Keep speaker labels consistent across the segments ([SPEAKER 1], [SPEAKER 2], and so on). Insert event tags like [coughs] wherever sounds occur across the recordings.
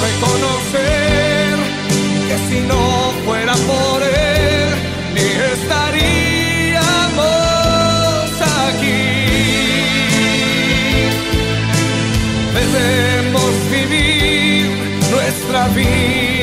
[SPEAKER 1] reconocer que si no fuera por él, ni estaríamos aquí. Debemos vivir nuestra vida.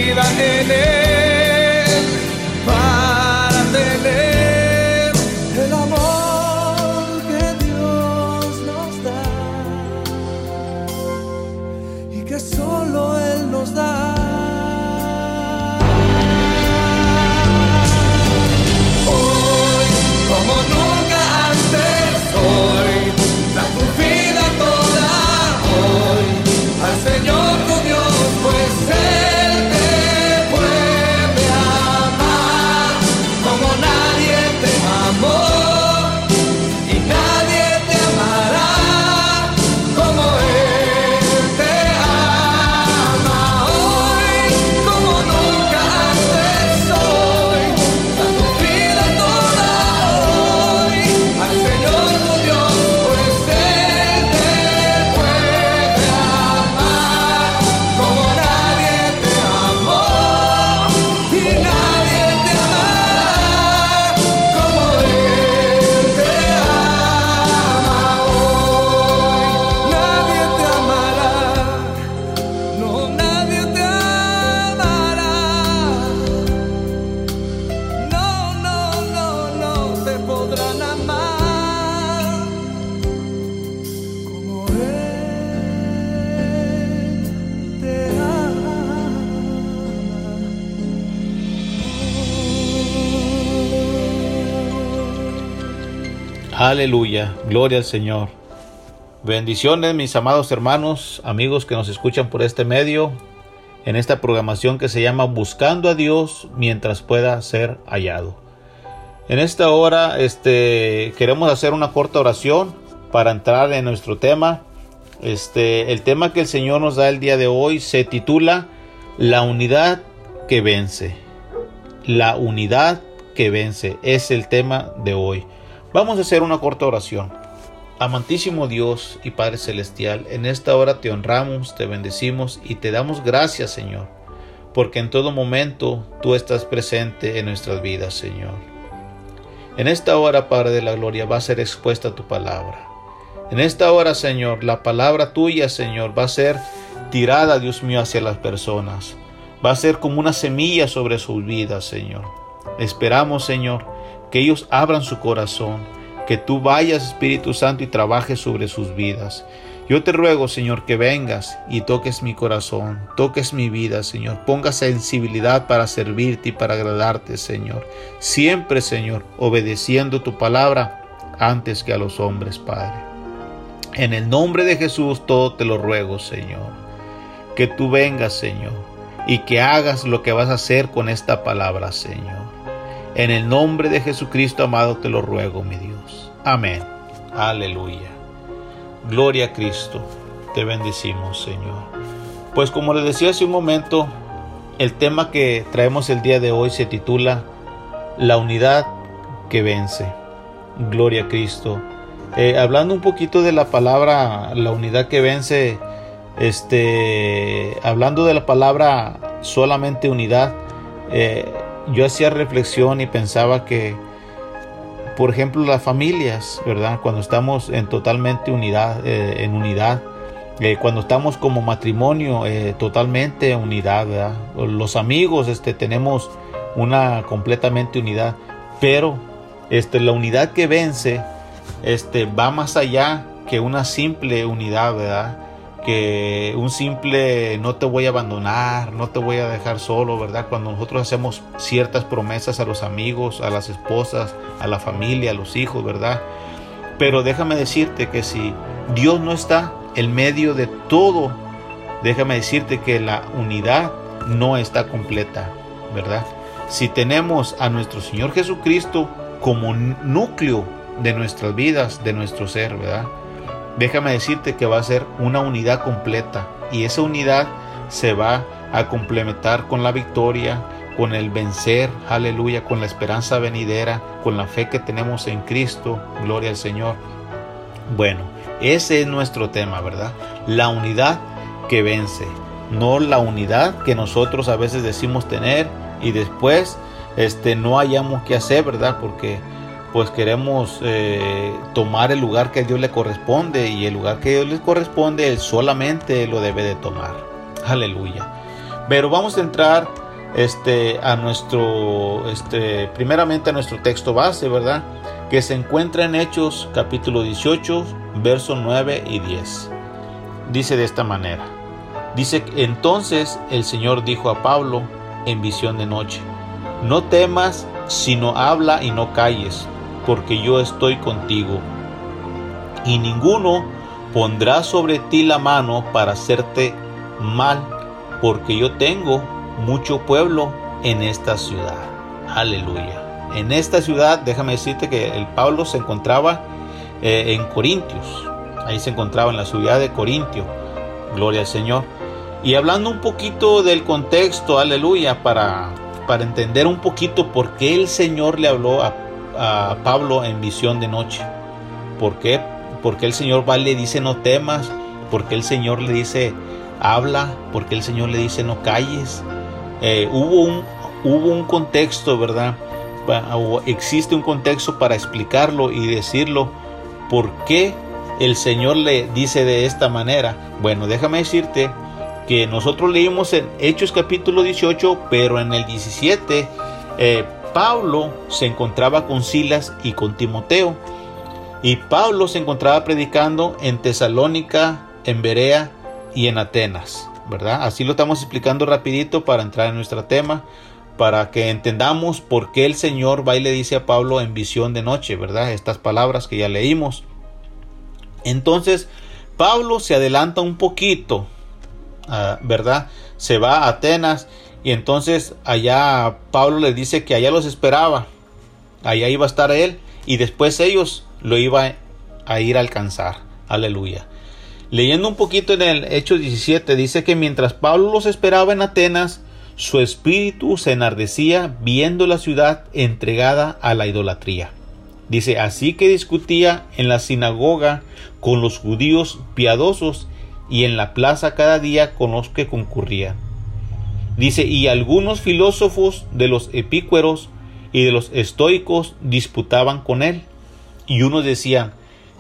[SPEAKER 2] Aleluya, gloria al Señor. Bendiciones mis amados hermanos, amigos que nos escuchan por este medio, en esta programación que se llama Buscando a Dios mientras pueda ser hallado. En esta hora este, queremos hacer una corta oración para entrar en nuestro tema. Este, el tema que el Señor nos da el día de hoy se titula La unidad que vence. La unidad que vence es el tema de hoy. Vamos a hacer una corta oración. Amantísimo Dios y Padre Celestial, en esta hora te honramos, te bendecimos y te damos gracias, Señor, porque en todo momento tú estás presente en nuestras vidas, Señor. En esta hora, Padre de la Gloria, va a ser expuesta tu palabra. En esta hora, Señor, la palabra tuya, Señor, va a ser tirada, Dios mío, hacia las personas. Va a ser como una semilla sobre sus vidas, Señor. Esperamos, Señor, que ellos abran su corazón, que tú vayas Espíritu Santo y trabajes sobre sus vidas. Yo te ruego, Señor, que vengas y toques mi corazón, toques mi vida, Señor. Ponga sensibilidad para servirte y para agradarte, Señor. Siempre, Señor, obedeciendo tu palabra antes que a los hombres, Padre. En el nombre de Jesús todo te lo ruego, Señor. Que tú vengas, Señor, y que hagas lo que vas a hacer con esta palabra, Señor. En el nombre de Jesucristo amado te lo ruego, mi Dios. Amén. Aleluya. Gloria a Cristo. Te bendecimos, Señor. Pues como les decía hace un momento, el tema que traemos el día de hoy se titula La unidad que vence. Gloria a Cristo. Eh, hablando un poquito de la palabra, la unidad que vence, este, hablando de la palabra solamente unidad, eh, yo hacía reflexión y pensaba que, por ejemplo, las familias, ¿verdad? Cuando estamos en totalmente unidad, eh, en unidad, cuando estamos como matrimonio, totalmente unidad, ¿verdad? Los amigos, este, tenemos una completamente unidad, pero este, la unidad que vence, este, va más allá que una simple unidad, ¿verdad? Que un simple no te voy a abandonar, no te voy a dejar solo, ¿verdad? Cuando nosotros hacemos ciertas promesas a los amigos, a las esposas, a la familia, a los hijos, ¿verdad? Pero déjame decirte que si Dios no está en medio de todo, déjame decirte que la unidad no está completa, ¿verdad? Si tenemos a nuestro Señor Jesucristo como núcleo de nuestras vidas, de nuestro ser, ¿verdad? Déjame decirte que va a ser una unidad completa y esa unidad se va a complementar con la victoria, con el vencer, aleluya, con la esperanza venidera, con la fe que tenemos en Cristo, gloria al Señor. Bueno, ese es nuestro tema, ¿verdad? La unidad que vence, no la unidad que nosotros a veces decimos tener y después este no hayamos que hacer, ¿verdad? Porque pues queremos eh, tomar el lugar que a Dios le corresponde y el lugar que a Dios le corresponde Él solamente lo debe de tomar. Aleluya. Pero vamos a entrar este, a nuestro, este, primeramente a nuestro texto base, ¿verdad? Que se encuentra en Hechos capítulo 18, versos 9 y 10. Dice de esta manera. Dice, entonces el Señor dijo a Pablo en visión de noche, no temas, sino habla y no calles porque yo estoy contigo. Y ninguno pondrá sobre ti la mano para hacerte mal, porque yo tengo mucho pueblo en esta ciudad. Aleluya. En esta ciudad, déjame decirte que el Pablo se encontraba eh, en Corintios. Ahí se encontraba en la ciudad de Corintio. Gloria al Señor. Y hablando un poquito del contexto, aleluya, para, para entender un poquito por qué el Señor le habló a a Pablo en visión de noche. ¿Por qué? Porque el Señor va y le dice no temas, porque el Señor le dice habla, porque el Señor le dice no calles. Eh, hubo, un, hubo un contexto, ¿verdad? O existe un contexto para explicarlo y decirlo. ¿Por qué el Señor le dice de esta manera? Bueno, déjame decirte que nosotros leímos en Hechos capítulo 18, pero en el 17 eh, Pablo se encontraba con Silas y con Timoteo. Y Pablo se encontraba predicando en Tesalónica, en Berea y en Atenas, ¿verdad? Así lo estamos explicando rapidito para entrar en nuestro tema, para que entendamos por qué el Señor va y le dice a Pablo en visión de noche, ¿verdad? Estas palabras que ya leímos. Entonces, Pablo se adelanta un poquito, ah, ¿verdad? Se va a Atenas y entonces allá Pablo les dice que allá los esperaba. Allá iba a estar él y después ellos lo iban a ir a alcanzar. Aleluya. Leyendo un poquito en el Hecho 17 dice que mientras Pablo los esperaba en Atenas, su espíritu se enardecía viendo la ciudad entregada a la idolatría. Dice, así que discutía en la sinagoga con los judíos piadosos y en la plaza cada día con los que concurrían Dice, y algunos filósofos de los epícueros y de los estoicos disputaban con él. Y unos decían,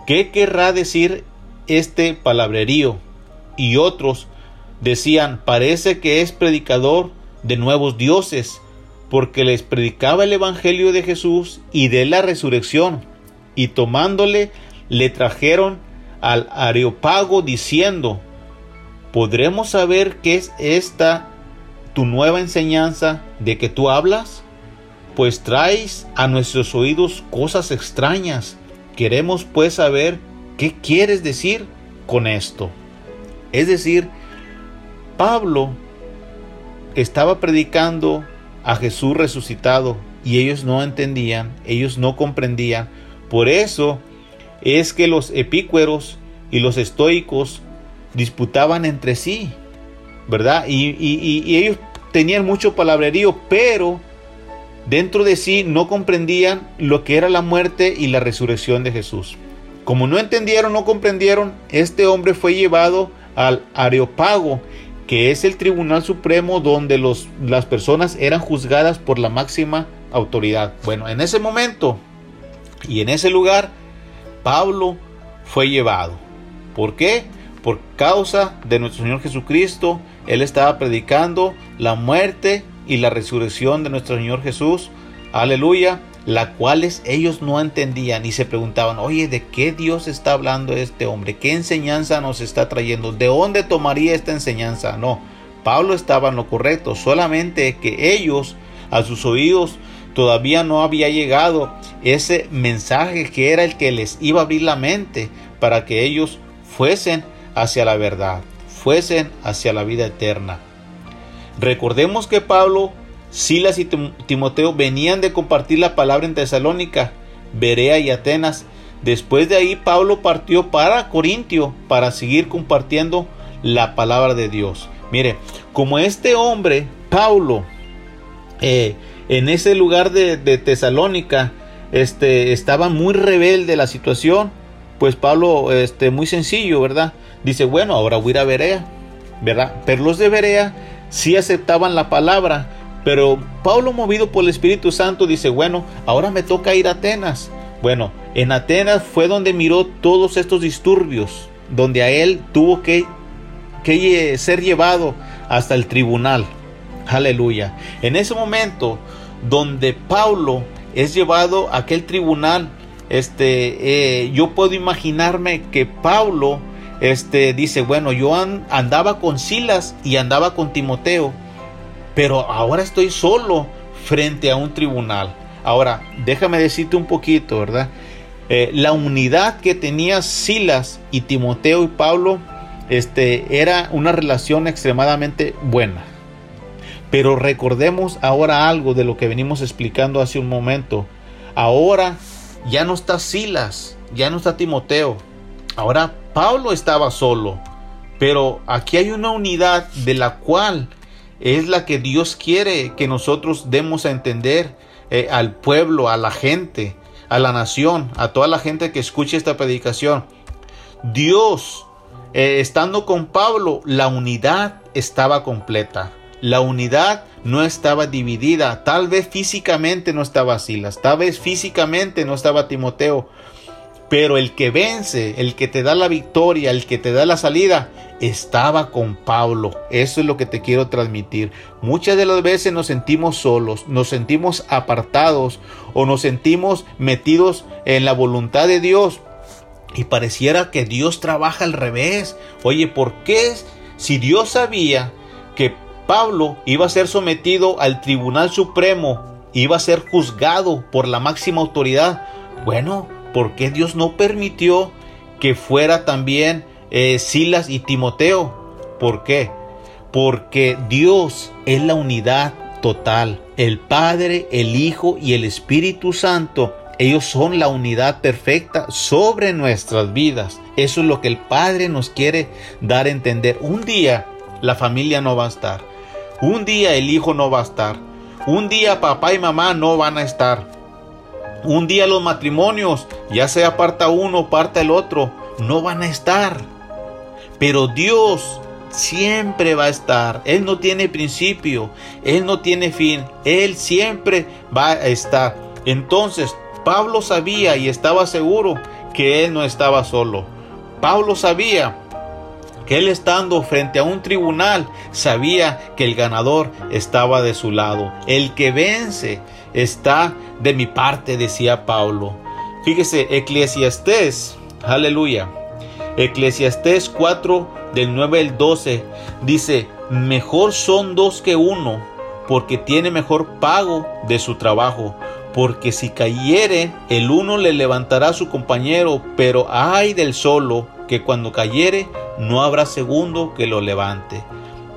[SPEAKER 2] ¿qué querrá decir este palabrerío? Y otros decían, parece que es predicador de nuevos dioses, porque les predicaba el Evangelio de Jesús y de la resurrección. Y tomándole, le trajeron al Areopago diciendo, ¿podremos saber qué es esta tu nueva enseñanza de que tú hablas? Pues traes a nuestros oídos cosas extrañas. Queremos pues saber qué quieres decir con esto. Es decir, Pablo estaba predicando a Jesús resucitado y ellos no entendían, ellos no comprendían. Por eso es que los epícueros y los estoicos disputaban entre sí ¿verdad? Y, ellos tenían mucho palabrerío, pero dentro de sí no comprendían lo que era la muerte y la resurrección de Jesús. Como no entendieron, no comprendieron, este hombre fue llevado al Areopago, que es el Tribunal Supremo donde las personas eran juzgadas por la máxima autoridad. Bueno, en ese momento y en ese lugar, Pablo fue llevado. ¿Por qué? Por causa de nuestro Señor Jesucristo, Él estaba predicando la muerte y la resurrección de nuestro Señor Jesús. Aleluya la cuales ellos no entendían y se preguntaban, oye, ¿de qué Dios está hablando este hombre? ¿Qué enseñanza nos está trayendo? ¿De dónde tomaría esta enseñanza? No, Pablo estaba en lo correcto, solamente que ellos a sus oídos todavía no había llegado ese mensaje que era el que les iba a abrir la mente para que ellos fuesen hacia la verdad, fuesen hacia la vida eterna. Recordemos que Pablo Silas y Timoteo venían de compartir la palabra en Tesalónica, Berea y Atenas. Después de ahí Pablo partió para Corintio para seguir compartiendo la palabra de Dios. Mire, como este hombre, Pablo, eh, en ese lugar de, Tesalónica, este, estaba muy rebelde la situación, pues Pablo, este, muy sencillo, ¿verdad? Dice, bueno, ahora voy a ir a Berea, ¿verdad? Pero los de Berea sí aceptaban la palabra, pero Pablo, movido por el Espíritu Santo, dice, bueno, ahora me toca ir a Atenas. Bueno, en Atenas fue donde miró todos estos disturbios, donde a él tuvo que, que ser llevado hasta el tribunal. Aleluya. En ese momento donde Pablo es llevado a aquel tribunal, este, eh, yo puedo imaginarme que Pablo este, dice, bueno, yo andaba con Silas y andaba con Timoteo pero ahora estoy solo frente a un tribunal. Ahora, déjame decirte un poquito, ¿verdad? Eh, la unidad que tenía Silas y Timoteo y Pablo este, era una relación extremadamente buena. Pero recordemos ahora algo de lo que venimos explicando hace un momento. Ahora ya no está Silas, ya no está Timoteo. Ahora Pablo estaba solo. Pero aquí hay una unidad de la cual es la que Dios quiere que nosotros demos a entender eh, al pueblo, a la gente, a la nación, a toda la gente que escuche esta predicación. Dios, eh, estando con Pablo, la unidad estaba completa. La unidad no estaba dividida. Tal vez físicamente no estaba Silas, tal vez físicamente no estaba Timoteo, pero el que vence, el que te da la victoria, el que te da la salida, estaba con Pablo. Eso es lo que te quiero transmitir. Muchas de las veces nos sentimos solos, nos sentimos apartados o nos sentimos metidos en la voluntad de Dios. Y pareciera que Dios trabaja al revés. Oye, ¿por qué si Dios sabía que Pablo iba a ser sometido al Tribunal Supremo, iba a ser juzgado por la máxima autoridad? Bueno, ¿por qué Dios no permitió que fuera también eh, Silas y Timoteo? ¿Por qué? Porque Dios es la unidad total. El Padre, el Hijo y el Espíritu Santo, ellos son la unidad perfecta sobre nuestras vidas. Eso es lo que el Padre nos quiere dar a entender. Un día la familia no va a estar. Un día el Hijo no va a estar. Un día papá y mamá no van a estar. Un día los matrimonios, ya sea parta uno parta el otro, no van a estar. Pero Dios siempre va a estar. Él no tiene principio, Él no tiene fin, Él siempre va a estar. Entonces, Pablo sabía y estaba seguro que Él no estaba solo. Pablo sabía que Él estando frente a un tribunal, sabía que el ganador estaba de su lado. El que vence está de mi parte, decía Pablo. Fíjese, Eclesiastés, aleluya. Eclesiastés 4 del 9 al 12 dice, mejor son dos que uno, porque tiene mejor pago de su trabajo. Porque si cayere, el uno le levantará a su compañero, pero ay del solo, que cuando cayere, no habrá segundo que lo levante.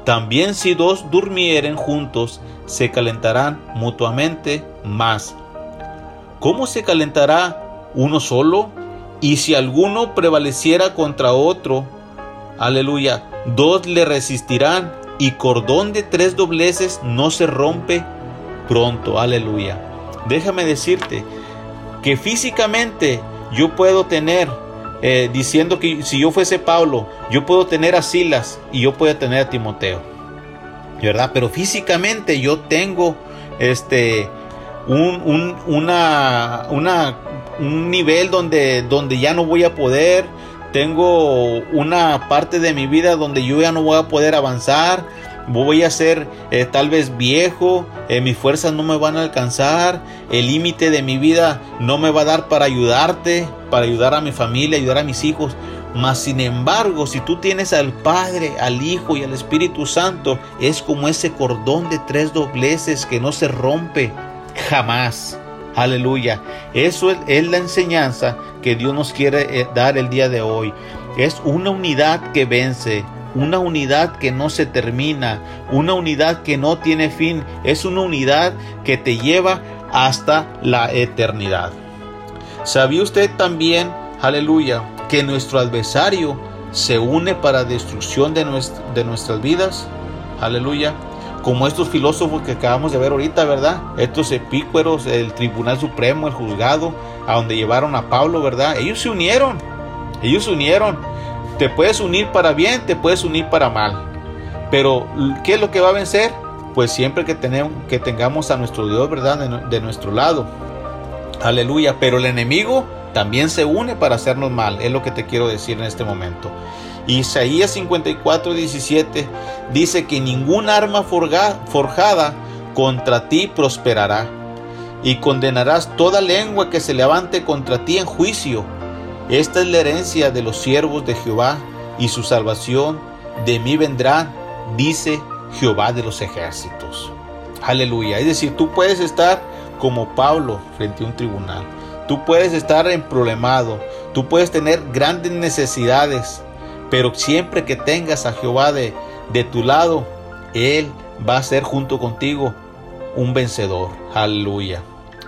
[SPEAKER 2] También si dos durmieren juntos, se calentarán mutuamente más. ¿Cómo se calentará uno solo? Y si alguno prevaleciera contra otro, aleluya, dos le resistirán. y cordón de tres dobleces no se rompe pronto. Aleluya. Déjame decirte que físicamente yo puedo tener, eh, diciendo que si yo fuese Pablo, yo puedo tener a Silas y yo puedo tener a Timoteo. ¿Verdad? Pero físicamente yo tengo este un, una, una, un nivel donde, donde ya no voy a poder, tengo una parte de mi vida donde yo ya no voy a poder avanzar, voy a ser eh, tal vez viejo, eh, mis fuerzas no me van a alcanzar, el límite de mi vida no me va a dar para ayudarte, para ayudar a mi familia, ayudar a mis hijos. Mas sin embargo, si tú tienes al Padre, al Hijo y al Espíritu Santo, es como ese cordón de tres dobleces que no se rompe jamás. Aleluya. Eso es, la enseñanza que Dios nos quiere eh, dar el día de hoy. Es una unidad que vence, una unidad que no se termina, una unidad que no tiene fin, es una unidad que te lleva hasta la eternidad. ¿Sabía usted también, aleluya, que nuestro adversario se une para destrucción de, de nuestras vidas? Aleluya como estos filósofos que acabamos de ver ahorita, ¿verdad? Estos epícueros, el Tribunal Supremo, el juzgado, a donde llevaron a Pablo, ¿verdad? Ellos se unieron, ellos se unieron. Te puedes unir para bien, te puedes unir para mal. Pero, ¿qué es lo que va a vencer? Pues siempre que, tenemos, que tengamos a nuestro Dios, ¿verdad? De, de nuestro lado. Aleluya. Pero el enemigo también se une para hacernos mal. Es lo que te quiero decir en este momento. Isaías 54, 17 dice que ningún arma forjada contra ti prosperará, y condenarás toda lengua que se levante contra ti en juicio. Esta es la herencia de los siervos de Jehová, y su salvación de mí vendrá, dice Jehová de los ejércitos. Aleluya. Es decir, tú puedes estar como Pablo frente a un tribunal. Tú puedes estar en problemado. Tú puedes tener grandes necesidades. Pero siempre que tengas a Jehová de, de tu lado, Él va a ser junto contigo un vencedor. Aleluya.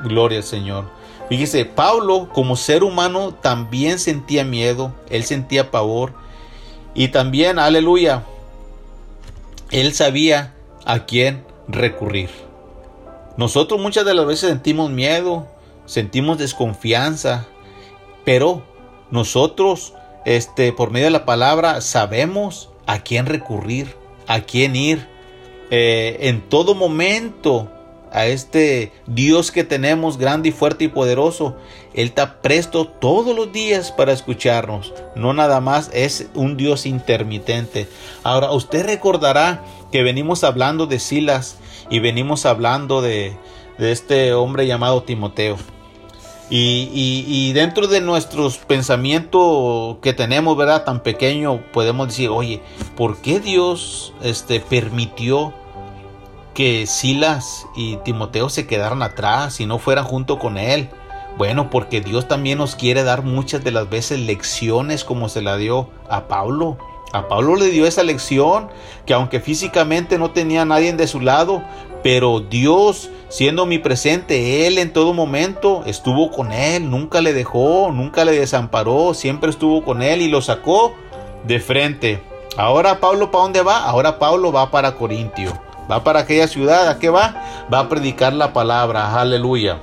[SPEAKER 2] Gloria al Señor. Fíjese, Pablo como ser humano también sentía miedo, él sentía pavor y también, aleluya, él sabía a quién recurrir. Nosotros muchas de las veces sentimos miedo, sentimos desconfianza, pero nosotros este, por medio de la palabra sabemos a quién recurrir, a quién ir. Eh, en todo momento a este Dios que tenemos grande y fuerte y poderoso. Él está presto todos los días para escucharnos. No nada más es un Dios intermitente. Ahora, usted recordará que venimos hablando de Silas y venimos hablando de, de este hombre llamado Timoteo. Y, dentro de nuestros pensamientos que tenemos, ¿verdad? Tan pequeño, podemos decir, oye, ¿por qué Dios este, permitió que Silas y Timoteo se quedaran atrás y no fueran junto con él? Bueno, porque Dios también nos quiere dar muchas de las veces lecciones como se la dio a Pablo. A Pablo le dio esa lección que aunque físicamente no tenía a nadie de su lado, pero Dios siendo mi presente, Él en todo momento estuvo con Él, nunca le dejó, nunca le desamparó, siempre estuvo con Él y lo sacó de frente. Ahora Pablo, ¿para dónde va? Ahora Pablo va para Corintio, va para aquella ciudad, ¿a qué va? Va a predicar la palabra, aleluya.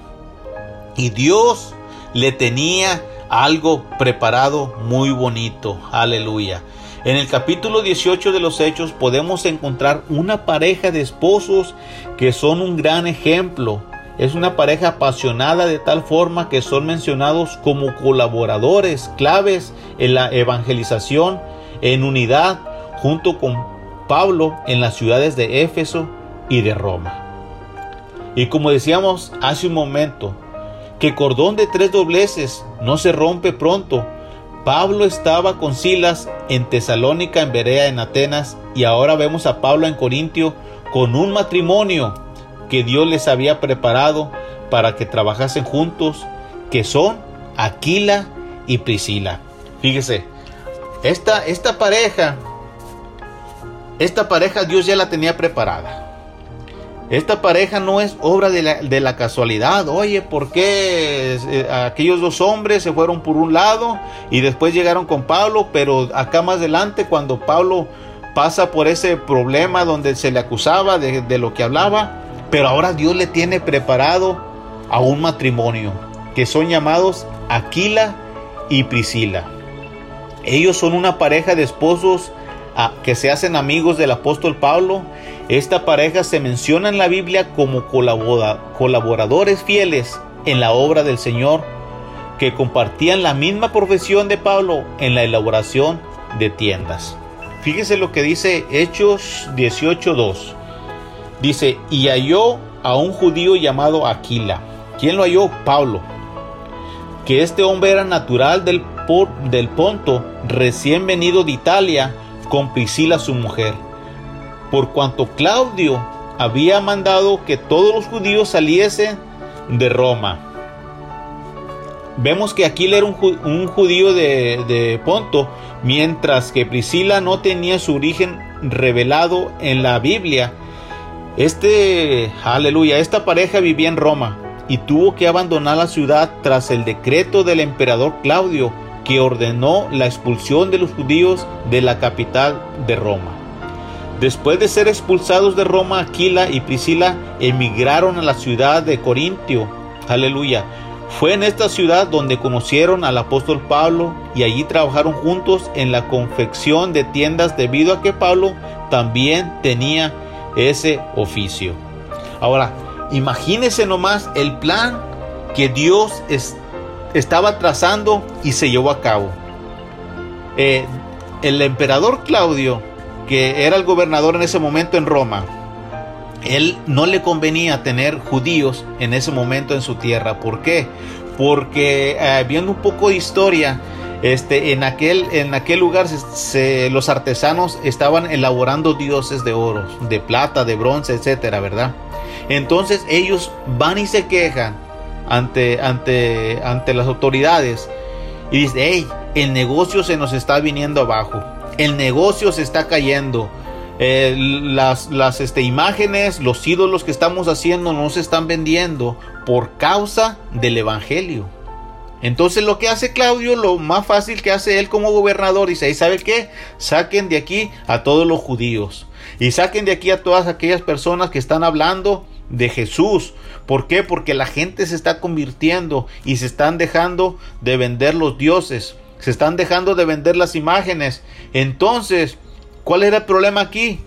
[SPEAKER 2] Y Dios le tenía algo preparado muy bonito, aleluya. En el capítulo 18 de los Hechos podemos encontrar una pareja de esposos que son un gran ejemplo. Es una pareja apasionada de tal forma que son mencionados como colaboradores claves en la evangelización en unidad junto con Pablo en las ciudades de Éfeso y de Roma. Y como decíamos hace un momento, que cordón de tres dobleces no se rompe pronto, Pablo estaba con Silas en Tesalónica, en Berea, en Atenas, y ahora vemos a Pablo en Corintio con un matrimonio que Dios les había preparado para que trabajasen juntos, que son Aquila y Priscila. Fíjese, esta, esta pareja, esta pareja Dios ya la tenía preparada. Esta pareja no es obra de la, casualidad. Oye, ¿por qué eh, aquellos dos hombres se fueron por un lado y después llegaron con Pablo? Pero acá más adelante, cuando Pablo pasa por ese problema donde se le acusaba de, de lo que hablaba, pero ahora Dios le tiene preparado a un matrimonio que son llamados Aquila y Priscila. Ellos son una pareja de esposos ah, que se hacen amigos del apóstol Pablo. Esta pareja se menciona en la Biblia como colaboradores fieles en la obra del Señor, que compartían la misma profesión de Pablo en la elaboración de tiendas. Fíjese lo que dice Hechos 18.2. Dice, y halló a un judío llamado Aquila. ¿Quién lo halló? Pablo. Que este hombre era natural del, del Ponto, recién venido de Italia, con Priscila su mujer. Por cuanto Claudio había mandado que todos los judíos saliesen de Roma. Vemos que Aquila era un, judío de, de Ponto, mientras que Priscila no tenía su origen revelado en la Biblia. Este, aleluya, esta pareja vivía en Roma y tuvo que abandonar la ciudad tras el decreto del emperador Claudio que ordenó la expulsión de los judíos de la capital de Roma. Después de ser expulsados de Roma, Aquila y Priscila emigraron a la ciudad de Corintio. Aleluya. Fue en esta ciudad donde conocieron al apóstol Pablo y allí trabajaron juntos en la confección de tiendas debido a que Pablo también tenía ese oficio. Ahora, imagínese nomás el plan que Dios estaba trazando y se llevó a cabo. Eh, el emperador Claudio que era el gobernador en ese momento en Roma, él no le convenía tener judíos en ese momento en su tierra. ¿Por qué? Porque eh, viendo un poco de historia, este, en, aquel, en aquel lugar los artesanos estaban elaborando dioses de oro, de plata, de bronce, etcétera, ¿verdad? Entonces ellos van y se quejan ante, ante, ante las autoridades y dicen, hey, el negocio se nos está viniendo abajo el negocio se está cayendo. Eh, las, las este, imágenes, los ídolos que estamos haciendo no se están vendiendo por causa del Evangelio. Entonces lo que hace Claudio, lo más fácil que hace él como gobernador, dice, ¿y sabe qué? Saquen de aquí a todos los judíos. Y saquen de aquí a todas aquellas personas que están hablando de Jesús. ¿Por qué? Porque la gente se está convirtiendo y se están dejando de vender los dioses se están dejando de vender las imágenes. Entonces, ¿cuál era el problema aquí?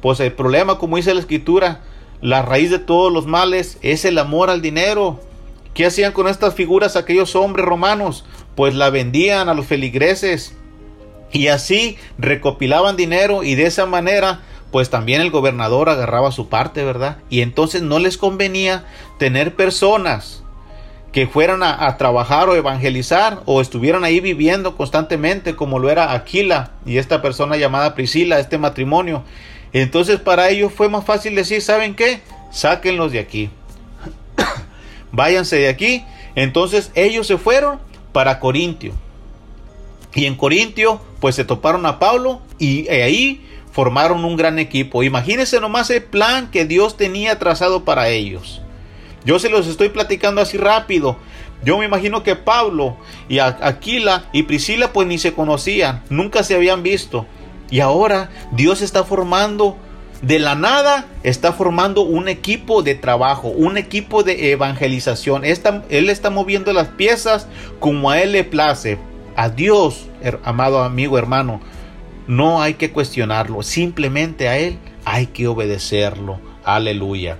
[SPEAKER 2] Pues el problema, como dice la escritura, la raíz de todos los males es el amor al dinero. ¿Qué hacían con estas figuras aquellos hombres romanos? Pues la vendían a los feligreses. Y así recopilaban dinero y de esa manera pues también el gobernador agarraba su parte, ¿verdad? Y entonces no les convenía tener personas que fueran a, trabajar o evangelizar o estuvieran ahí viviendo constantemente como lo era Aquila y esta persona llamada Priscila, este matrimonio. Entonces para ellos fue más fácil decir, ¿saben qué? Sáquenlos de aquí. [coughs] Váyanse de aquí. Entonces ellos se fueron para Corintio. Y en Corintio pues se toparon a Pablo y ahí formaron un gran equipo. Imagínense nomás el plan que Dios tenía trazado para ellos. Yo se los estoy platicando así rápido. Yo me imagino que Pablo y Aquila y Priscila pues ni se conocían, nunca se habían visto. Y ahora Dios está formando, de la nada, está formando un equipo de trabajo, un equipo de evangelización. él está moviendo las piezas como a Él le place. A Dios, amado amigo hermano, no hay que cuestionarlo, simplemente a Él hay que obedecerlo. Aleluya.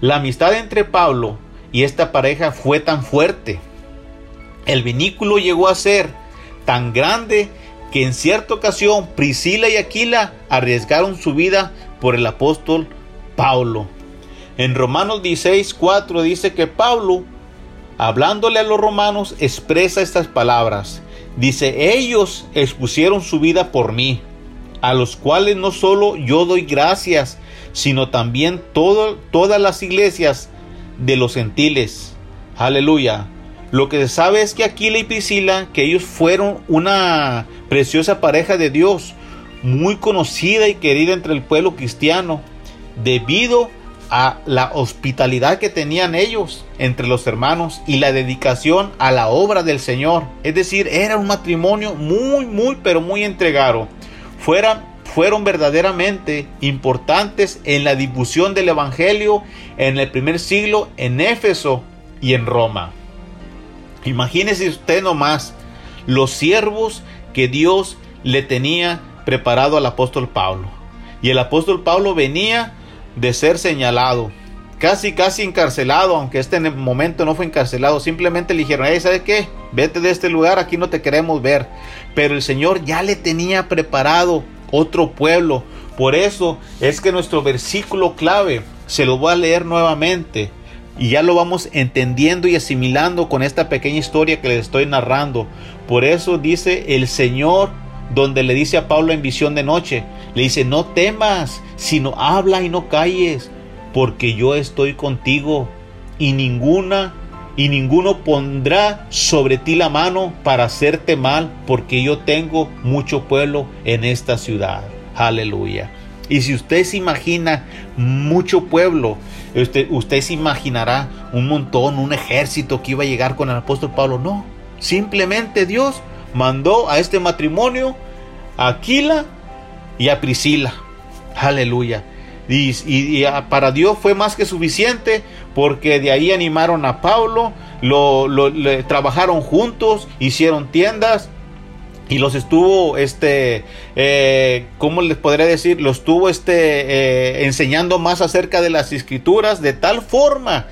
[SPEAKER 2] La amistad entre Pablo y esta pareja fue tan fuerte. El vinículo llegó a ser tan grande que en cierta ocasión Priscila y Aquila arriesgaron su vida por el apóstol Pablo. En Romanos 16, 4 dice que Pablo, hablándole a los romanos, expresa estas palabras. Dice, ellos expusieron su vida por mí, a los cuales no solo yo doy gracias, sino también todas las iglesias de los gentiles. Aleluya. Lo que se sabe es que Aquila y Priscila, que ellos fueron una preciosa pareja de Dios, muy conocida y querida entre el pueblo cristiano, debido a la hospitalidad que tenían ellos entre los hermanos y la dedicación a la obra del Señor. Es decir, era un matrimonio muy, muy, pero muy entregado. Fueron verdaderamente importantes en la difusión del Evangelio en el primer siglo en Éfeso y en Roma. Imagínese usted nomás los siervos que Dios le tenía preparado al apóstol Pablo. Y el apóstol Pablo venía de ser señalado, casi, casi encarcelado, aunque este momento no fue encarcelado, simplemente le dijeron, hey, ¿sabes qué? Vete de este lugar, aquí no te queremos ver. Pero el Señor ya le tenía preparado otro pueblo. Por eso es que nuestro versículo clave, se lo voy a leer nuevamente, y ya lo vamos entendiendo y asimilando con esta pequeña historia que les estoy narrando. Por eso dice el Señor, donde le dice a Pablo en visión de noche, le dice, no temas, sino habla y no calles, porque yo estoy contigo y ninguna y ninguno pondrá sobre ti la mano para hacerte mal, porque yo tengo mucho pueblo en esta ciudad. Aleluya. Y si usted se imagina mucho pueblo, usted, usted se imaginará un montón, un ejército que iba a llegar con el apóstol Pablo. No, simplemente Dios mandó a este matrimonio a Aquila y a Priscila. Aleluya. Y, para Dios fue más que suficiente porque de ahí animaron a Pablo, lo, trabajaron juntos, hicieron tiendas y los estuvo, este, eh, ¿cómo les podría decir? Los estuvo este, eh, enseñando más acerca de las escrituras de tal forma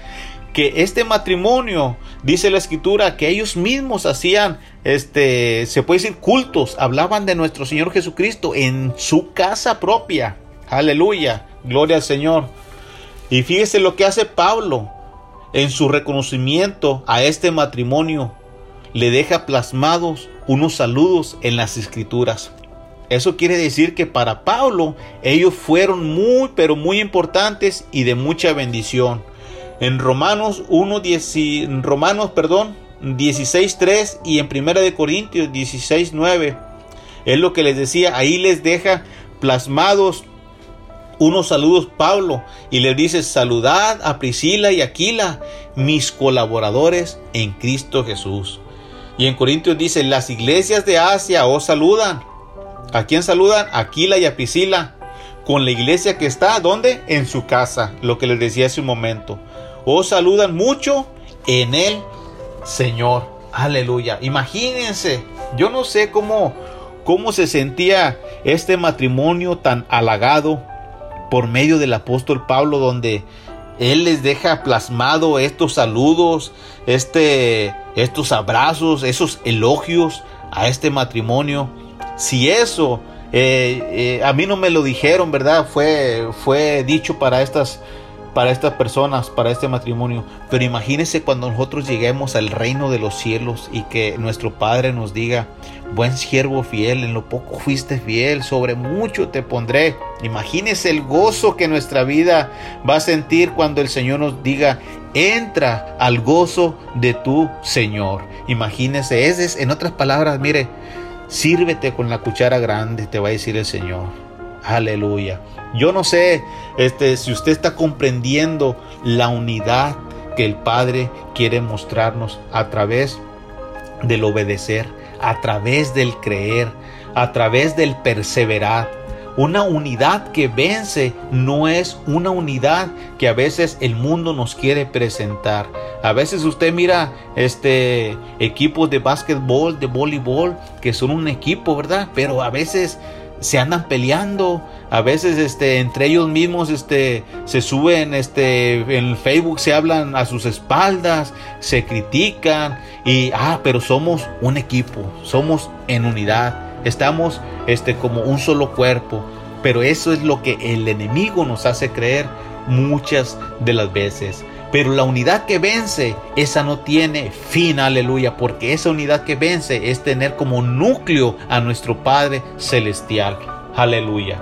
[SPEAKER 2] que este matrimonio, dice la escritura, que ellos mismos hacían, este, se puede decir cultos, hablaban de nuestro Señor Jesucristo en su casa propia. Aleluya. Gloria al Señor. Y fíjese lo que hace Pablo en su reconocimiento a este matrimonio. Le deja plasmados unos saludos en las escrituras. Eso quiere decir que para Pablo ellos fueron muy pero muy importantes y de mucha bendición. En Romanos 1 10, Romanos, perdón, 16:3 y en Primera de Corintios 16:9 es lo que les decía, ahí les deja plasmados unos saludos Pablo y le dice saludad a Priscila y Aquila, mis colaboradores en Cristo Jesús. Y en Corintios dice, las iglesias de Asia os saludan. ¿A quién saludan? Aquila y a Priscila. Con la iglesia que está, ¿dónde? En su casa, lo que les decía hace un momento. Os saludan mucho en el Señor. Aleluya. Imagínense, yo no sé cómo, cómo se sentía este matrimonio tan halagado por medio del apóstol Pablo donde él les deja plasmado estos saludos, este, estos abrazos, esos elogios a este matrimonio. Si eso eh, eh, a mí no me lo dijeron, ¿verdad? Fue, fue dicho para estas para estas personas, para este matrimonio. Pero imagínense cuando nosotros lleguemos al reino de los cielos y que nuestro Padre nos diga, buen siervo fiel, en lo poco fuiste fiel, sobre mucho te pondré. Imagínense el gozo que nuestra vida va a sentir cuando el Señor nos diga, entra al gozo de tu Señor. Imagínense, es, en otras palabras, mire, sírvete con la cuchara grande, te va a decir el Señor. Aleluya. Yo no sé este, si usted está comprendiendo la unidad que el Padre quiere mostrarnos a través del obedecer, a través del creer, a través del perseverar. Una unidad que vence no es una unidad que a veces el mundo nos quiere presentar. A veces usted mira este equipos de básquetbol, de voleibol, que son un equipo, ¿verdad? Pero a veces se andan peleando, a veces este entre ellos mismos este se suben este en Facebook se hablan a sus espaldas, se critican y ah, pero somos un equipo, somos en unidad, estamos este como un solo cuerpo, pero eso es lo que el enemigo nos hace creer muchas de las veces. Pero la unidad que vence, esa no tiene fin, aleluya, porque esa unidad que vence es tener como núcleo a nuestro Padre Celestial, aleluya.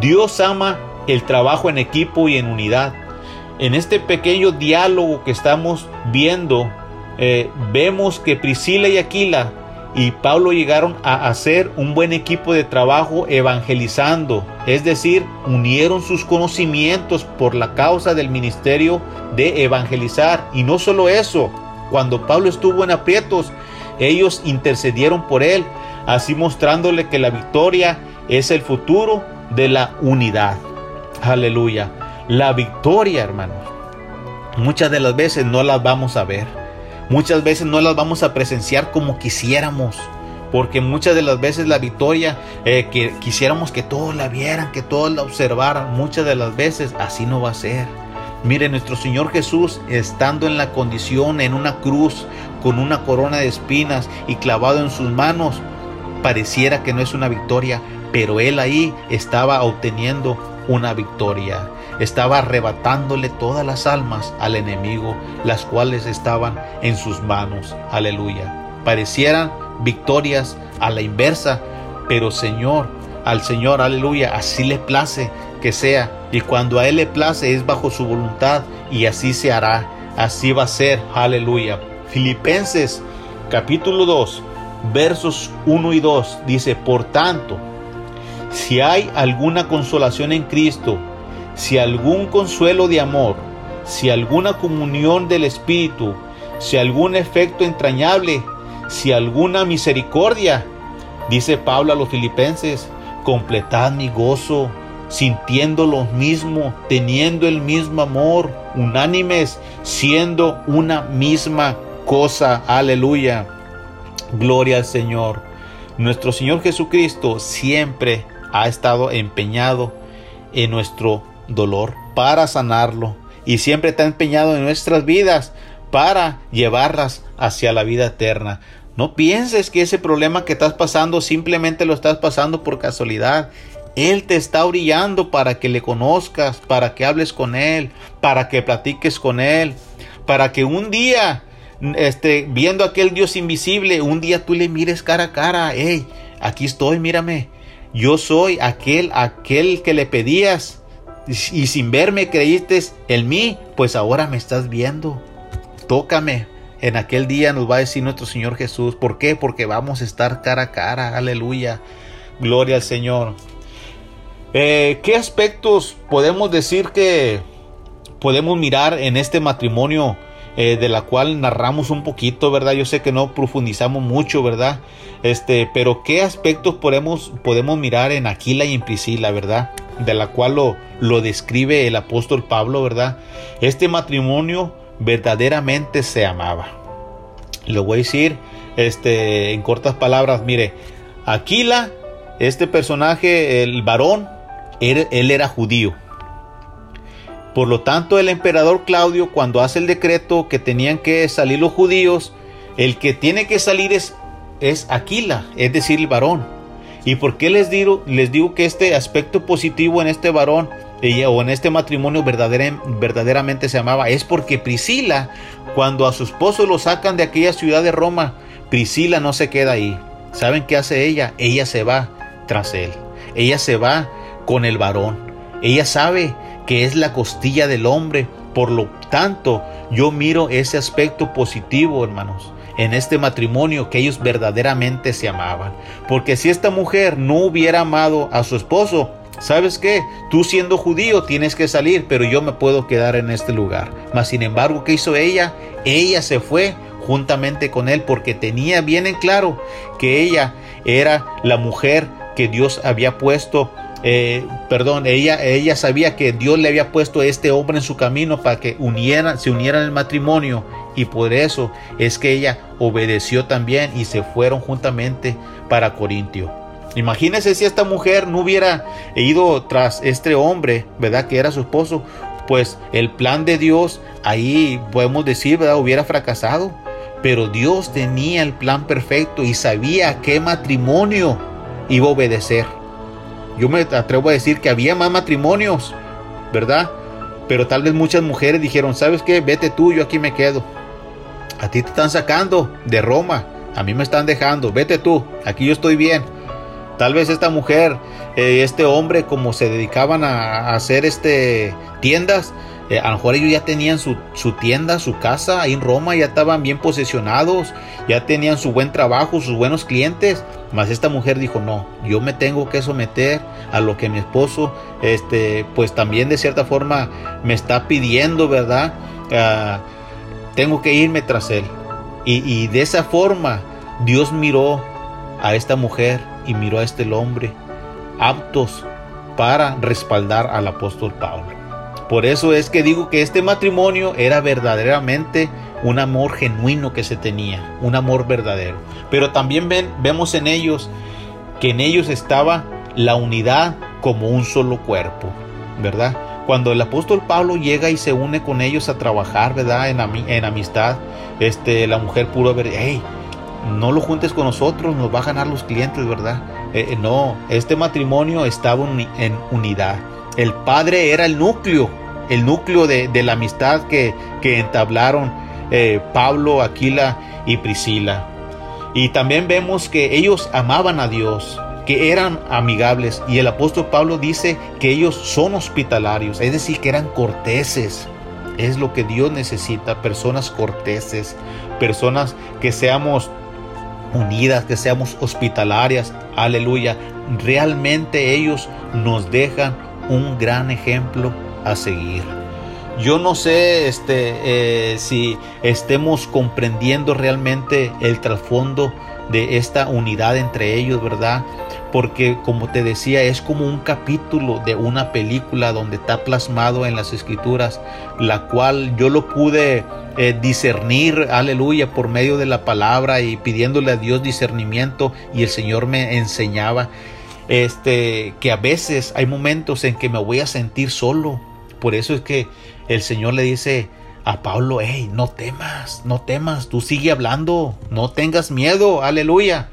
[SPEAKER 2] Dios ama el trabajo en equipo y en unidad. En este pequeño diálogo que estamos viendo, eh, vemos que Priscila y Aquila y Pablo llegaron a hacer un buen equipo de trabajo evangelizando, es decir, unieron sus conocimientos por la causa del ministerio de evangelizar. Y no solo eso, cuando Pablo estuvo en aprietos, ellos intercedieron por él así mostrándole que la victoria es el futuro de la unidad. Aleluya. La victoria, hermanos. Muchas de las veces no las vamos a ver. Muchas veces no las vamos a presenciar como quisiéramos. Porque muchas de las veces la victoria eh, que quisiéramos que todos la vieran, que todos la observaran, muchas de las veces así no va a ser. Mire, nuestro Señor Jesús, estando en la condición, en una cruz, con una corona de espinas y clavado en sus manos, pareciera que no es una victoria, pero Él ahí estaba obteniendo una victoria. Estaba arrebatándole todas las almas al enemigo, las cuales estaban en sus manos. Aleluya. Parecieran victorias a la inversa, pero Señor, al Señor, aleluya, así le place que sea. Y cuando a Él le place es bajo su voluntad y así se hará. Así va a ser, aleluya. Filipenses capítulo 2, versos 1 y 2 dice, por tanto, si hay alguna consolación en Cristo, si algún consuelo de amor, si alguna comunión del Espíritu, si algún efecto entrañable, si alguna misericordia, dice Pablo a los filipenses, completad mi gozo, sintiendo lo mismo, teniendo el mismo amor, unánimes, siendo una misma cosa. Aleluya. Gloria al Señor. Nuestro Señor Jesucristo siempre ha estado empeñado en nuestro dolor para sanarlo y siempre está empeñado en nuestras vidas para llevarlas hacia la vida eterna. No pienses que ese problema que estás pasando simplemente lo estás pasando por casualidad. Él te está brillando para que le conozcas, para que hables con Él, para que platiques con Él, para que un día, este, viendo aquel Dios invisible, un día tú le mires cara a cara, hey, aquí estoy, mírame, yo soy aquel, aquel que le pedías y sin verme creíste en mí, pues ahora me estás viendo. Tócame, en aquel día nos va a decir nuestro Señor Jesús. ¿Por qué? Porque vamos a estar cara a cara. Aleluya. Gloria al Señor. Eh, ¿Qué aspectos podemos decir que podemos mirar en este matrimonio eh, de la cual narramos un poquito, verdad? Yo sé que no profundizamos mucho, verdad? Este, pero ¿qué aspectos podemos, podemos mirar en Aquila y en Priscila, verdad? De la cual lo, lo describe el apóstol Pablo, verdad? Este matrimonio verdaderamente se amaba. Lo voy a decir este, en cortas palabras. Mire, Aquila, este personaje, el varón, él, él era judío. Por lo tanto, el emperador Claudio, cuando hace el decreto que tenían que salir los judíos, el que tiene que salir es, es Aquila, es decir, el varón. ¿Y por qué les digo, les digo que este aspecto positivo en este varón ella, o en este matrimonio verdaderamente se amaba, es porque Priscila, cuando a su esposo lo sacan de aquella ciudad de Roma, Priscila no se queda ahí. ¿Saben qué hace ella? Ella se va tras él. Ella se va con el varón. Ella sabe que es la costilla del hombre. Por lo tanto, yo miro ese aspecto positivo, hermanos, en este matrimonio que ellos verdaderamente se amaban. Porque si esta mujer no hubiera amado a su esposo, ¿Sabes qué? Tú siendo judío tienes que salir, pero yo me puedo quedar en este lugar. Mas sin embargo, ¿qué hizo ella? Ella se fue juntamente con él porque tenía bien en claro que ella era la mujer que Dios había puesto eh, perdón, ella, ella sabía que Dios le había puesto a este hombre en su camino para que unieran, se unieran en el matrimonio y por eso es que ella obedeció también y se fueron juntamente para Corintio. Imagínese si esta mujer no hubiera ido tras este hombre, ¿verdad? Que era su esposo, pues el plan de Dios ahí podemos decir, ¿verdad? Hubiera fracasado. Pero Dios tenía el plan perfecto y sabía qué matrimonio iba a obedecer. Yo me atrevo a decir que había más matrimonios, ¿verdad? Pero tal vez muchas mujeres dijeron, ¿sabes qué? Vete tú, yo aquí me quedo. A ti te están sacando de Roma, a mí me están dejando, vete tú, aquí yo estoy bien. Tal vez esta mujer, eh, este hombre, como se dedicaban a, hacer este tiendas, eh, a lo mejor ellos ya tenían su, su, tienda, su casa ahí en Roma, ya estaban bien posesionados, ya tenían su buen trabajo, sus buenos clientes. Mas esta mujer dijo, no, yo me tengo que someter a lo que mi esposo, este, pues también de cierta forma me está pidiendo, ¿verdad? Ah, tengo que irme tras él. Y, y de esa forma Dios miró a esta mujer y miró a este hombre, aptos para respaldar al apóstol Pablo. Por eso es que digo que este matrimonio era verdaderamente un amor genuino que se tenía, un amor verdadero. Pero también ven, vemos en ellos que en ellos estaba la unidad como un solo cuerpo, ¿verdad? Cuando el apóstol Pablo llega y se une con ellos a trabajar, ¿verdad? En, en amistad, este, la mujer pudo ver, hey, no lo juntes con nosotros, nos va a ganar los clientes, ¿verdad? Eh, eh, no, este matrimonio estaba en unidad. El padre era el núcleo, el núcleo de, la amistad que, entablaron eh, Pablo, Aquila y Priscila. Y también vemos que ellos amaban a Dios, que eran amigables. Y el apóstol Pablo dice que ellos son hospitalarios, es decir, que eran corteses. Es lo que Dios necesita, personas corteses, personas que seamos unidas, que seamos hospitalarias. Aleluya. Realmente ellos nos dejan un gran ejemplo a seguir. Yo no sé este, eh, si estemos comprendiendo realmente el trasfondo de esta unidad entre ellos, ¿verdad? Porque como te decía, es como un capítulo de una película donde está plasmado en las escrituras, la cual yo lo pude eh, discernir, aleluya, por medio de la palabra y pidiéndole a Dios discernimiento y el Señor me enseñaba este que a veces hay momentos en que me voy a sentir solo. Por eso es que el Señor le dice a Pablo, hey, no temas, no temas, tú sigue hablando, no tengas miedo, aleluya.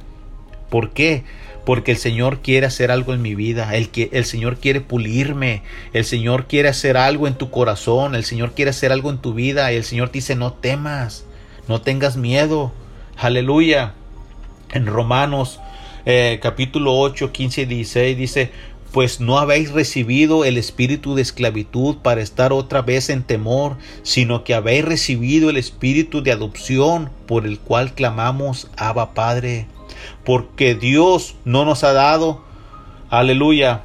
[SPEAKER 2] ¿Por qué? Porque el Señor quiere hacer algo en mi vida, el, el Señor quiere pulirme, el Señor quiere hacer algo en tu corazón, el Señor quiere hacer algo en tu vida y el Señor te dice, no temas, no tengas miedo, aleluya. En Romanos eh, capítulo 8, 15 y 16 dice, pues no habéis recibido el espíritu de esclavitud para estar otra vez en temor, sino que habéis recibido el espíritu de adopción por el cual clamamos Abba Padre. Porque Dios no nos ha dado, aleluya,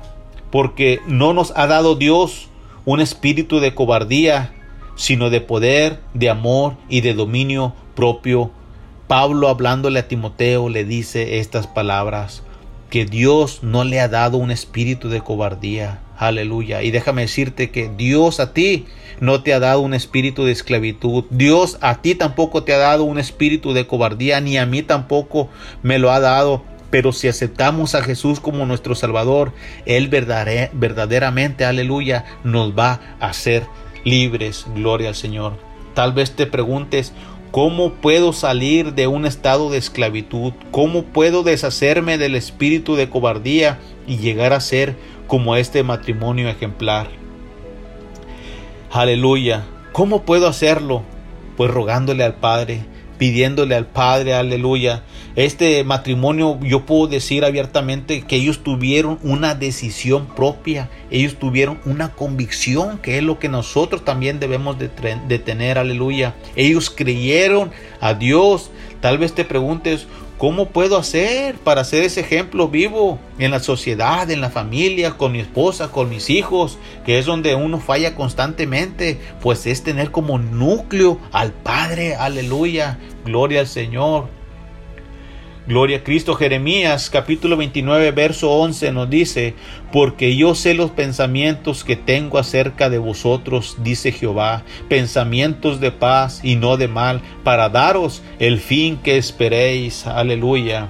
[SPEAKER 2] porque no nos ha dado Dios un espíritu de cobardía, sino de poder, de amor y de dominio propio. Pablo hablándole a Timoteo le dice estas palabras que Dios no le ha dado un espíritu de cobardía. Aleluya. Y déjame decirte que Dios a ti no te ha dado un espíritu de esclavitud. Dios a ti tampoco te ha dado un espíritu de cobardía, ni a mí tampoco me lo ha dado. Pero si aceptamos a Jesús como nuestro Salvador, Él verdaderamente, aleluya, nos va a hacer libres. Gloria al Señor. Tal vez te preguntes, ¿Cómo puedo salir de un estado de esclavitud? ¿Cómo puedo deshacerme del espíritu de cobardía y llegar a ser como este matrimonio ejemplar? Aleluya. ¿Cómo puedo hacerlo? Pues rogándole al Padre, pidiéndole al Padre, aleluya. Este matrimonio, yo puedo decir abiertamente que ellos tuvieron una decisión propia, ellos tuvieron una convicción, que es lo que nosotros también debemos de, tener, aleluya. Ellos creyeron a Dios. Tal vez te preguntes, ¿Cómo puedo hacer para ser ese ejemplo vivo en la sociedad, en la familia, con mi esposa, con mis hijos, que es donde uno falla constantemente? Pues es tener como núcleo al Padre, aleluya, gloria al Señor. Gloria a Cristo. Jeremías capítulo 29 verso 11 nos dice, porque yo sé los pensamientos que tengo acerca de vosotros, dice Jehová, pensamientos de paz y no de mal, para daros el fin que esperéis. Aleluya.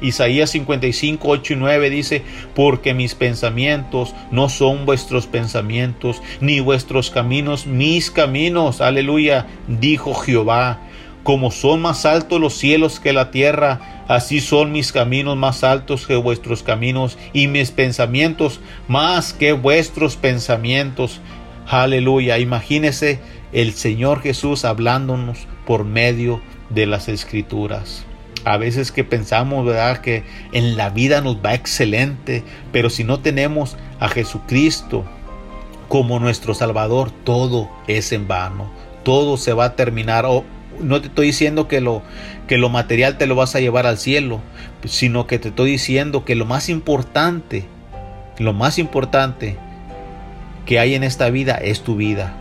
[SPEAKER 2] Isaías 55, 8 y 9 dice, porque mis pensamientos no son vuestros pensamientos, ni vuestros caminos mis caminos. Aleluya, dijo Jehová. Como son más altos los cielos que la tierra, así son mis caminos más altos que vuestros caminos y mis pensamientos más que vuestros pensamientos. Aleluya. Imagínese el Señor Jesús hablándonos por medio de las escrituras. A veces que pensamos, ¿verdad?, que en la vida nos va excelente, pero si no tenemos a Jesucristo como nuestro Salvador, todo es en vano. Todo se va a terminar no te estoy diciendo que lo, que lo material te lo vas a llevar al cielo, sino que te estoy diciendo que lo más importante, lo más importante que hay en esta vida es tu vida.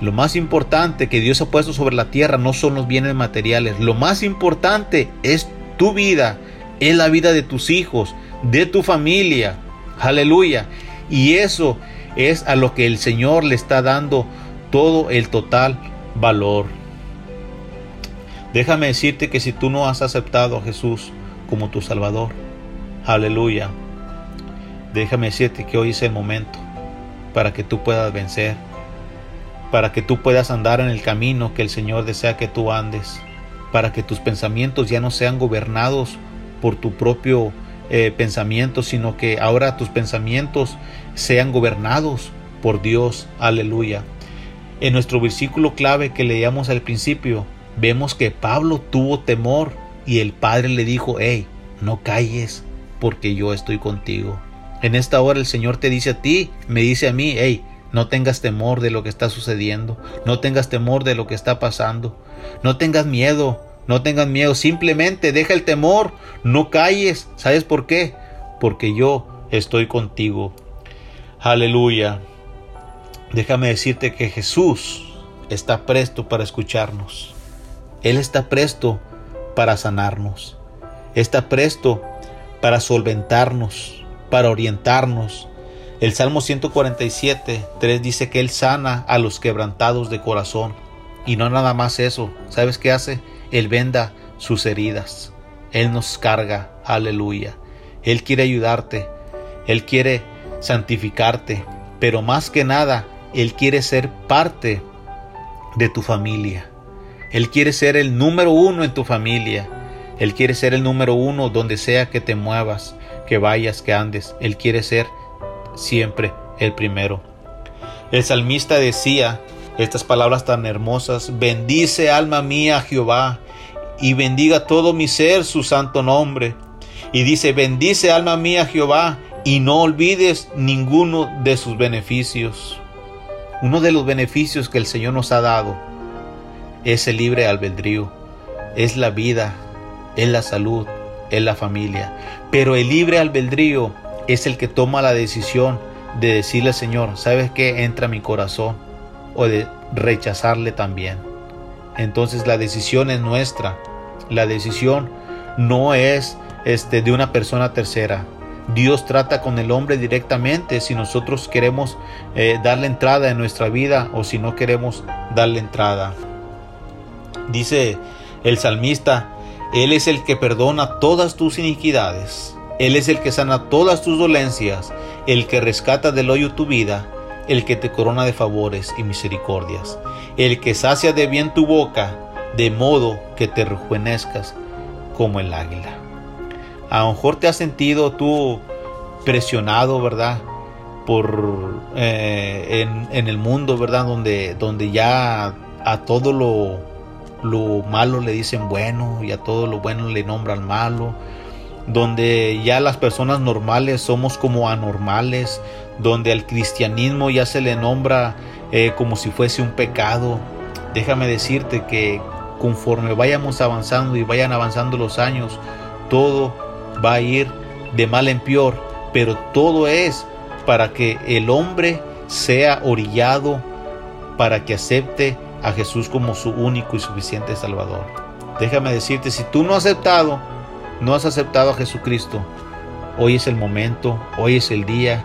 [SPEAKER 2] Lo más importante que Dios ha puesto sobre la tierra no son los bienes materiales. Lo más importante es tu vida es la vida de tus hijos, de tu familia. Aleluya. Y eso es a lo que el Señor le está dando todo el total valor. Déjame decirte que si tú no has aceptado a Jesús como tu Salvador, aleluya, déjame decirte que hoy es el momento para que tú puedas vencer, para que tú puedas andar en el camino que el Señor desea que tú andes, para que tus pensamientos ya no sean gobernados por tu propio eh, pensamiento, sino que ahora tus pensamientos sean gobernados por Dios. Aleluya. En nuestro versículo clave que leíamos al principio, vemos que Pablo tuvo temor y el Padre le dijo, hey, no calles porque yo estoy contigo. En esta hora el Señor te dice a ti, me dice a mí, hey, no tengas temor de lo que está sucediendo, no tengas temor de lo que está pasando, no tengas miedo, no tengas miedo, simplemente deja el temor, no calles. ¿Sabes por qué? Porque yo estoy contigo. Aleluya. Déjame decirte que Jesús está presto para escucharnos. Él está presto para sanarnos. Está presto para solventarnos, para orientarnos. El Salmo 147, 3 dice que Él sana a los quebrantados de corazón. Y no nada más eso. ¿Sabes qué hace? Él venda sus heridas. Él nos carga. Aleluya. Él quiere ayudarte. Él quiere santificarte. Pero más que nada, Él quiere ser parte de tu familia. Él quiere ser el número uno en tu familia. Él quiere ser el número uno donde sea que te muevas, que vayas, que andes. Él quiere ser siempre el primero. El salmista decía estas palabras tan hermosas, bendice alma mía Jehová y bendiga todo mi ser su santo nombre. Y dice, bendice alma mía Jehová y no olvides ninguno de sus beneficios. Uno de los beneficios que el Señor nos ha dado es el libre albedrío, es la vida, es la salud, es la familia. Pero el libre albedrío es el que toma la decisión de decirle al Señor, ¿sabes qué? Entra a mi corazón o de rechazarle también. Entonces la decisión es nuestra. La decisión no es este, de una persona tercera. Dios trata con el hombre directamente si nosotros queremos eh, darle entrada en nuestra vida o si no queremos darle entrada. Dice el salmista, Él es el que perdona todas tus iniquidades, Él es el que sana todas tus dolencias, el que rescata del hoyo tu vida, el que te corona de favores y misericordias, el que sacia de bien tu boca, de modo que te rejuvenezcas como el águila. A lo mejor te has sentido tú presionado, ¿verdad? Por eh, en, el mundo, ¿verdad? Donde, donde ya a todo lo lo malo le dicen bueno y a todo lo bueno le nombran malo, donde ya las personas normales somos como anormales, donde al cristianismo ya se le nombra eh, como si fuese un pecado. Déjame decirte que conforme vayamos avanzando y vayan avanzando los años, todo va a ir de mal en peor, pero todo es para que el hombre sea orillado, para que acepte a Jesús como su único y suficiente Salvador. Déjame decirte, si tú no has aceptado, no has aceptado a Jesucristo, hoy es el momento, hoy es el día,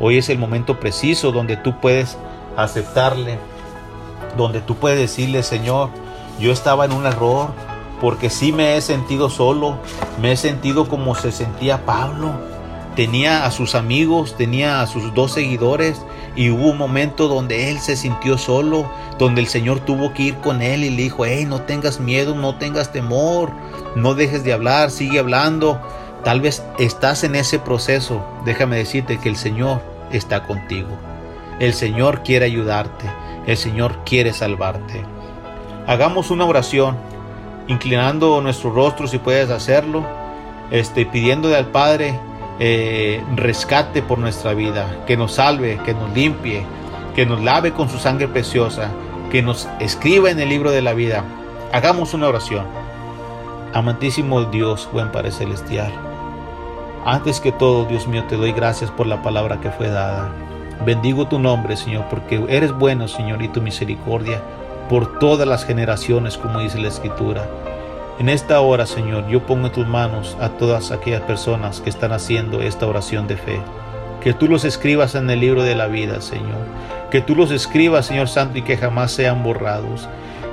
[SPEAKER 2] hoy es el momento preciso donde tú puedes aceptarle, donde tú puedes decirle, Señor, yo estaba en un error, porque sí me he sentido solo, me he sentido como se sentía Pablo. Tenía a sus amigos, tenía a sus dos seguidores y hubo un momento donde él se sintió solo, donde el Señor tuvo que ir con él y le dijo, hey, no tengas miedo, no tengas temor, no dejes de hablar, sigue hablando. Tal vez estás en ese proceso, déjame decirte que el Señor está contigo. El Señor quiere ayudarte, el Señor quiere salvarte. Hagamos una oración, inclinando nuestro rostro si puedes hacerlo, este, pidiéndole al Padre eh, rescate por nuestra vida, que nos salve, que nos limpie, que nos lave con su sangre preciosa, que nos escriba en el libro de la vida. Hagamos una oración. Amantísimo Dios, buen Padre Celestial. Antes que todo, Dios mío, te doy gracias por la palabra que fue dada. Bendigo tu nombre, Señor, porque eres bueno, Señor, y tu misericordia por todas las generaciones, como dice la Escritura. En esta hora, Señor, yo pongo en tus manos a todas aquellas personas que están haciendo esta oración de fe. Que tú los escribas en el libro de la vida, Señor. Que tú los escribas, Señor Santo, y que jamás sean borrados.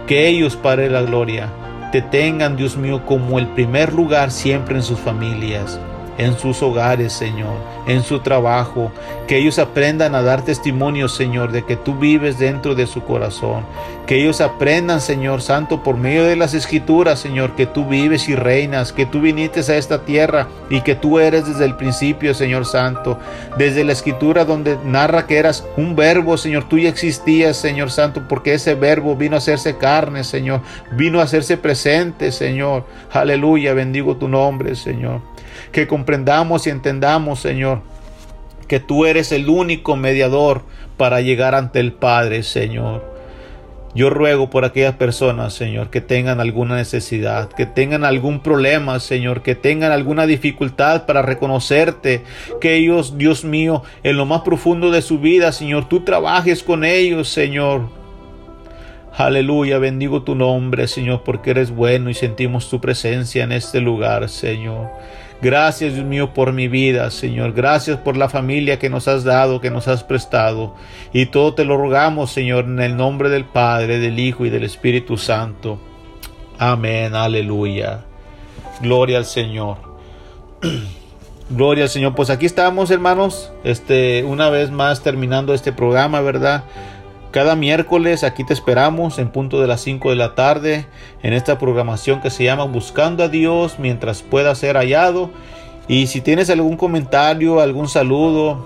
[SPEAKER 2] Que ellos, Padre la Gloria, te tengan, Dios mío, como el primer lugar siempre en sus familias en sus hogares, Señor, en su trabajo, que ellos aprendan a dar testimonio, Señor, de que tú vives dentro de su corazón, que ellos aprendan, Señor Santo, por medio de las escrituras, Señor, que tú vives y reinas, que tú viniste a esta tierra y que tú eres desde el principio, Señor Santo, desde la escritura donde narra que eras un verbo, Señor, tú ya existías, Señor Santo, porque ese verbo vino a hacerse carne, Señor, vino a hacerse presente, Señor. Aleluya, bendigo tu nombre, Señor que comprendamos y entendamos, Señor, que tú eres el único mediador para llegar ante el Padre, Señor. Yo ruego por aquellas personas, Señor, que tengan alguna necesidad, que tengan algún problema, Señor, que tengan alguna dificultad para reconocerte, que ellos, Dios mío, en lo más profundo de su vida, Señor, tú trabajes con ellos, Señor. Aleluya, bendigo tu nombre, Señor, porque eres bueno y sentimos tu presencia en este lugar, Señor. Gracias, Dios mío, por mi vida, Señor. Gracias por la familia que nos has dado, que nos has prestado. Y todo te lo rogamos, Señor, en el nombre del Padre, del Hijo y del Espíritu Santo. Amén, aleluya. Gloria al Señor. [clears throat] Gloria al Señor. Pues aquí estamos, hermanos. Este, una vez más terminando este programa, ¿verdad? Cada miércoles aquí te esperamos en punto de las 5 de la tarde en esta programación que se llama Buscando a Dios mientras pueda ser hallado. Y si tienes algún comentario, algún saludo,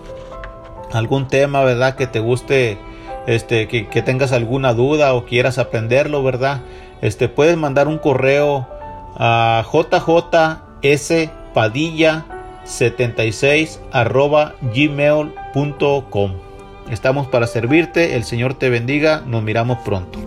[SPEAKER 2] algún tema, ¿verdad? Que te guste, este, que, tengas alguna duda o quieras aprenderlo, ¿verdad? Este, puedes mandar un correo a jjspadilla76 arroba gmail.com. Estamos para servirte, el Señor te bendiga, nos miramos pronto.